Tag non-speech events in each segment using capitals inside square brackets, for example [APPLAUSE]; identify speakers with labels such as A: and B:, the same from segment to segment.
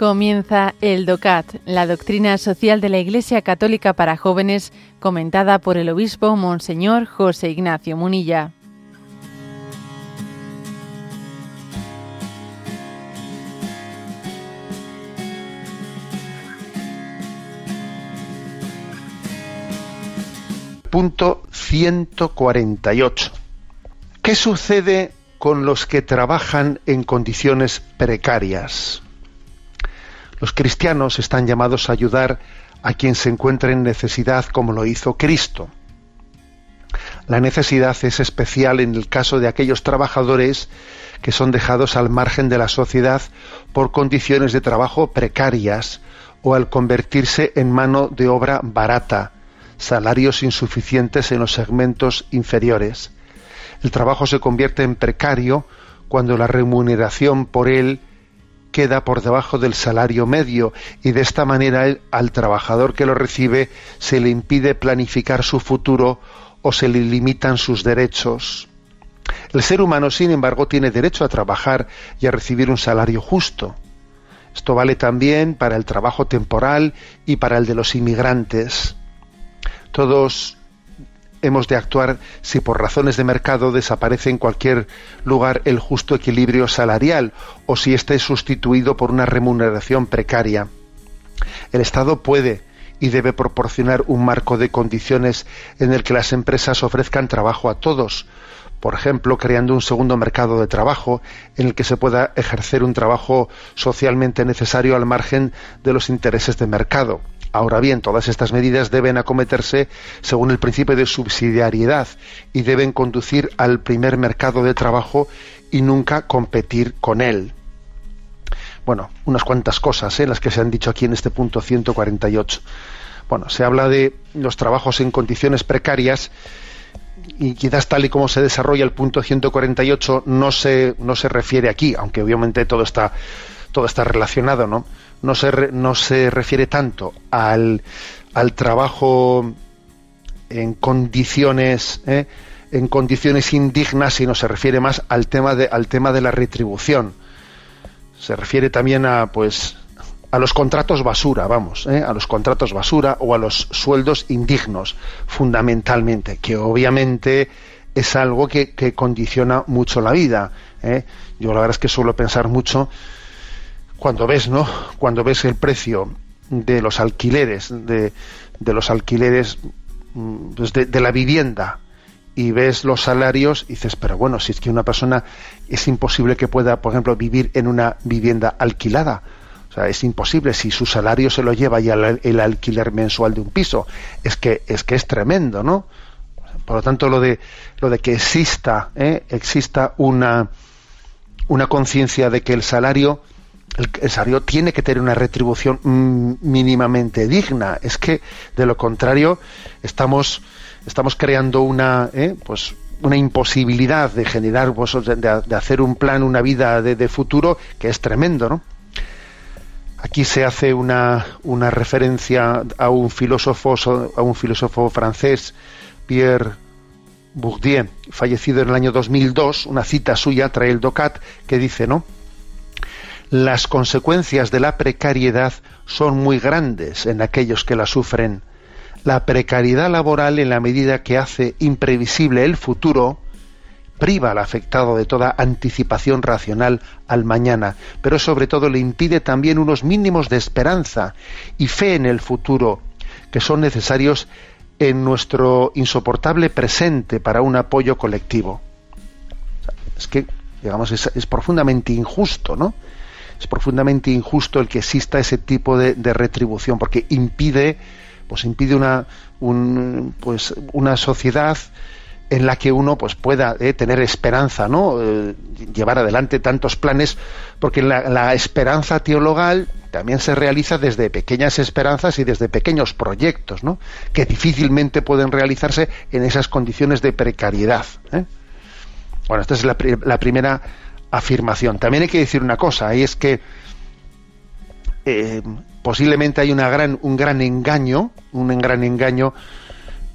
A: Comienza el DOCAT, la doctrina social de la Iglesia Católica para jóvenes, comentada por el obispo Monseñor José Ignacio Munilla.
B: Punto 148. ¿Qué sucede con los que trabajan en condiciones precarias? Los cristianos están llamados a ayudar a quien se encuentra en necesidad como lo hizo Cristo. La necesidad es especial en el caso de aquellos trabajadores que son dejados al margen de la sociedad por condiciones de trabajo precarias o al convertirse en mano de obra barata, salarios insuficientes en los segmentos inferiores. El trabajo se convierte en precario cuando la remuneración por él queda por debajo del salario medio y de esta manera al trabajador que lo recibe se le impide planificar su futuro o se le limitan sus derechos. El ser humano, sin embargo, tiene derecho a trabajar y a recibir un salario justo. Esto vale también para el trabajo temporal y para el de los inmigrantes. Todos hemos de actuar si por razones de mercado desaparece en cualquier lugar el justo equilibrio salarial o si éste es sustituido por una remuneración precaria. El Estado puede y debe proporcionar un marco de condiciones en el que las empresas ofrezcan trabajo a todos, por ejemplo, creando un segundo mercado de trabajo en el que se pueda ejercer un trabajo socialmente necesario al margen de los intereses de mercado Ahora bien, todas estas medidas deben acometerse según el principio de subsidiariedad y deben conducir al primer mercado de trabajo y nunca competir con él. Bueno, unas cuantas cosas ¿eh? las que se han dicho aquí en este punto 148. Bueno, se habla de los trabajos en condiciones precarias y quizás tal y como se desarrolla el punto 148 no se, no se refiere aquí, aunque obviamente todo está, todo está relacionado, ¿no? no se, no se refiere tanto al, al trabajo en condiciones ¿eh? en condiciones indignas sino se refiere más al tema de al tema de la retribución se refiere también a pues a los contratos basura vamos ¿eh? a los contratos basura o a los sueldos indignos fundamentalmente que obviamente es algo que, que condiciona mucho la vida ¿eh? yo la verdad es que suelo pensar mucho cuando ves, ¿no? Cuando ves el precio de los alquileres, de, de los alquileres mm, pues de, la vivienda y ves los salarios dices, pero bueno, si es que una persona es imposible que pueda, por ejemplo, vivir en una vivienda alquilada. O sea, es imposible si su salario se lo lleva ya el, alquiler mensual de un piso. Es que es que es tremendo, ¿no? Por lo tanto, lo de lo de que exista, ¿eh? exista una una conciencia de que el salario el, salario tiene que tener una retribución mínimamente digna. Es que, de lo contrario, estamos, estamos creando una, ¿eh? pues, una imposibilidad de generar, pues, de, hacer un plan, una vida de, futuro que es tremendo, ¿no? Aquí se hace una, una referencia a un filósofo, a un filósofo francés, Pierre Bourdieu, fallecido en el año 2002, una cita suya trae el DOCAT que dice, ¿no? Las consecuencias de la precariedad son muy grandes en aquellos que la sufren. La precariedad laboral, en la medida que hace imprevisible el futuro, priva al afectado de toda anticipación racional al mañana, pero sobre todo le impide también unos mínimos de esperanza y fe en el futuro que son necesarios en nuestro insoportable presente para un apoyo colectivo. Es que, digamos, es, es profundamente injusto, ¿no? Es profundamente injusto el que exista ese tipo de, retribución porque impide pues impide una pues una sociedad en la que uno pues pueda eh, tener esperanza no eh, llevar adelante tantos planes porque la, esperanza teologal también se realiza desde pequeñas esperanzas y desde pequeños proyectos ¿no? que difícilmente pueden realizarse en esas condiciones de precariedad ¿eh? bueno esta es la, la primera afirmación. También hay que decir una cosa, y es que eh, posiblemente hay un gran engaño, un gran engaño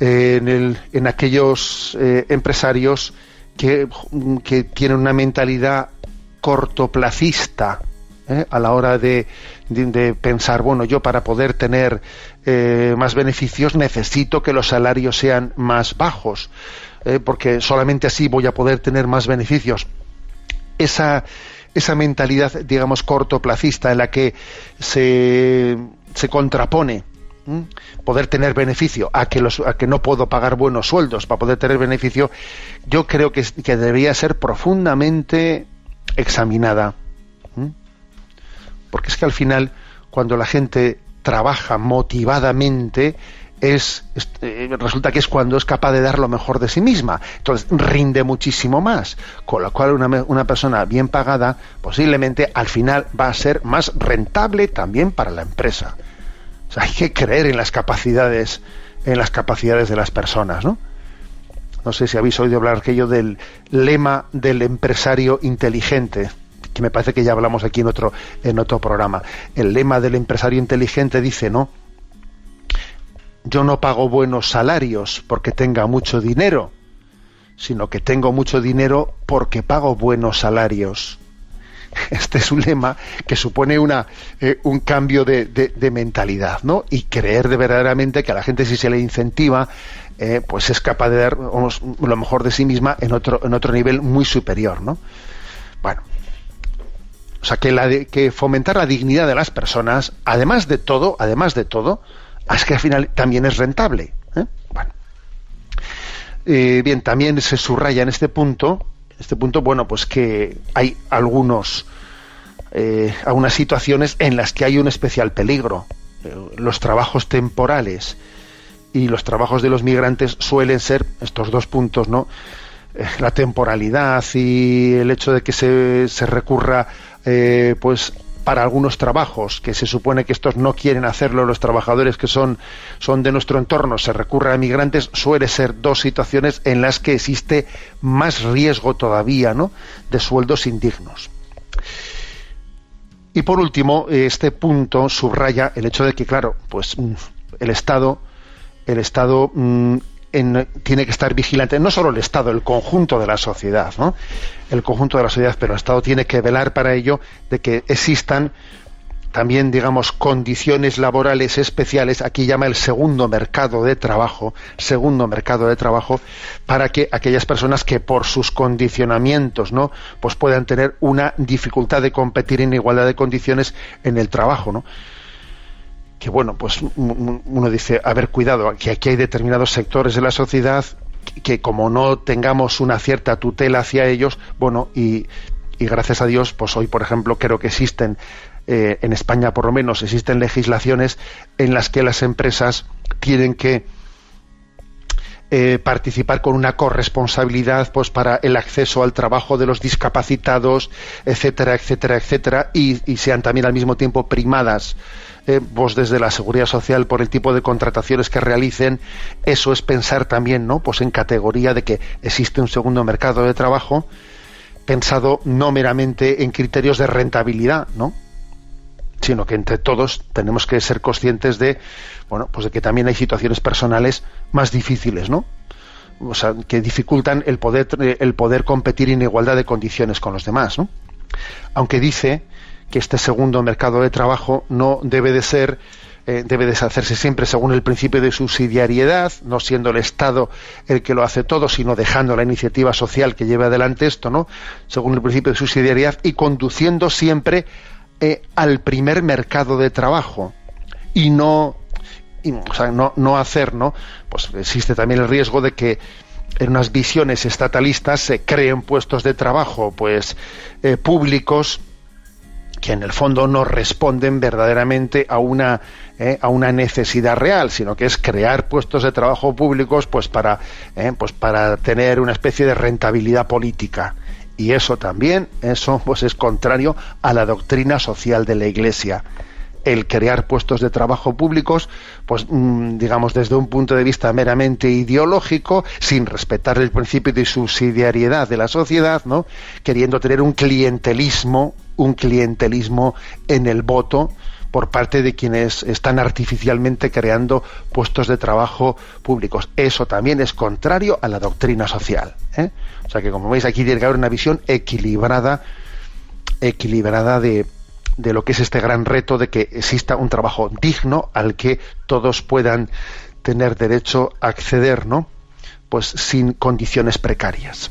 B: eh, en, el, en, aquellos eh, empresarios que, tienen una mentalidad cortoplacista, a la hora de, pensar, bueno, yo para poder tener más beneficios necesito que los salarios sean más bajos, porque solamente así voy a poder tener más beneficios. Esa, esa mentalidad, digamos, cortoplacista en la que se, se contrapone poder tener beneficio a que, los, a que no puedo pagar buenos sueldos para poder tener beneficio, yo creo que, que debería ser profundamente examinada. Porque es que al final, cuando la gente trabaja motivadamente, es, eh, resulta que es cuando es capaz de dar lo mejor de sí misma. Entonces rinde muchísimo más. Con lo cual una, una, persona bien pagada posiblemente al final va a ser más rentable también para la empresa. hay que creer en las capacidades, en las capacidades de las personas, ¿no? No sé si habéis oído hablar aquello del lema del empresario inteligente que me parece que ya hablamos aquí en otro, en otro programa. El lema del empresario inteligente dice, ¿no? Yo no pago buenos salarios porque tenga mucho dinero, sino que tengo mucho dinero porque pago buenos salarios. [LAUGHS] Este es un lema que supone una, eh, un cambio de, de, mentalidad, ¿no? Y creer de verdaderamente que a la gente si se le incentiva, eh, pues es capaz de dar lo mejor de sí misma en otro, en otro nivel muy superior, ¿no? Bueno, o sea, que, la que fomentar la dignidad de las personas, además de todo, además de todo, es que al final también es rentable. ¿eh? Bueno. Eh, bien, también se subraya en este punto, este punto, bueno, pues que hay algunos, eh, algunas situaciones en las que hay un especial peligro. los trabajos temporales y los trabajos de los migrantes suelen ser estos dos puntos, ¿no? la temporalidad y el hecho de que se, se recurra pues para algunos trabajos que se supone que estos no quieren hacerlo los trabajadores que son, son de nuestro entorno, se recurre a migrantes, suele ser dos situaciones en las que existe más riesgo todavía ¿no? de sueldos indignos. Y por último, este punto subraya el hecho de que, claro, pues mm, el Estado, el Estado mm, tiene que estar vigilante, no solo el Estado, el conjunto de la sociedad, ¿no? el conjunto de la sociedad, pero el Estado tiene que velar para ello de que existan también, digamos, condiciones laborales especiales, aquí llama el segundo mercado de trabajo, segundo mercado de trabajo, para que aquellas personas que por sus condicionamientos, ¿no? pues puedan tener una dificultad de competir en igualdad de condiciones en el trabajo, ¿no? Que bueno, pues uno dice, a ver, cuidado, que aquí hay determinados sectores de la sociedad que como no tengamos una cierta tutela hacia ellos, bueno, y, gracias a Dios, pues hoy, por ejemplo, creo que existen, eh, en España por lo menos, existen legislaciones en las que las empresas tienen que eh, participar con una corresponsabilidad pues para el acceso al trabajo de los discapacitados, etcétera, etcétera, etcétera, y, sean también al mismo tiempo primadas eh, vos desde la seguridad social por el tipo de contrataciones que realicen. Eso es pensar también, ¿no? Pues en categoría de que existe un segundo mercado de trabajo pensado no meramente en criterios de rentabilidad, ¿no? Sino que entre todos tenemos que ser conscientes de bueno pues de que también hay situaciones personales más difíciles no o sea que dificultan el poder el poder competir en igualdad de condiciones con los demás ¿no? aunque dice que este segundo mercado de trabajo no debe de ser eh, debe de hacerse siempre según el principio de subsidiariedad, no siendo el Estado el que lo hace todo, sino dejando la iniciativa social que lleve adelante esto, ¿no? Según el principio de subsidiariedad y conduciendo siempre eh, al primer mercado de trabajo y no, sea, no, no hacer, ¿no? Pues existe también el riesgo de que en unas visiones estatalistas se creen puestos de trabajo pues eh, públicos que en el fondo no responden verdaderamente a una eh, a una necesidad real sino que es crear puestos de trabajo públicos pues para pues para tener una especie de rentabilidad política y eso también, eso pues es contrario a la doctrina social de la Iglesia. El crear puestos de trabajo públicos, pues mm, digamos desde un punto de vista meramente ideológico, sin respetar el principio de subsidiariedad de la sociedad, ¿no? Queriendo tener un clientelismo, un clientelismo en el voto, por parte de quienes están artificialmente creando puestos de trabajo públicos. Eso también es contrario a la doctrina social. ¿eh? O sea que, como veis, aquí tiene que haber una visión equilibrada, equilibrada de, de lo que es este gran reto de que exista un trabajo digno al que todos puedan tener derecho a acceder, ¿no? Pues sin condiciones precarias.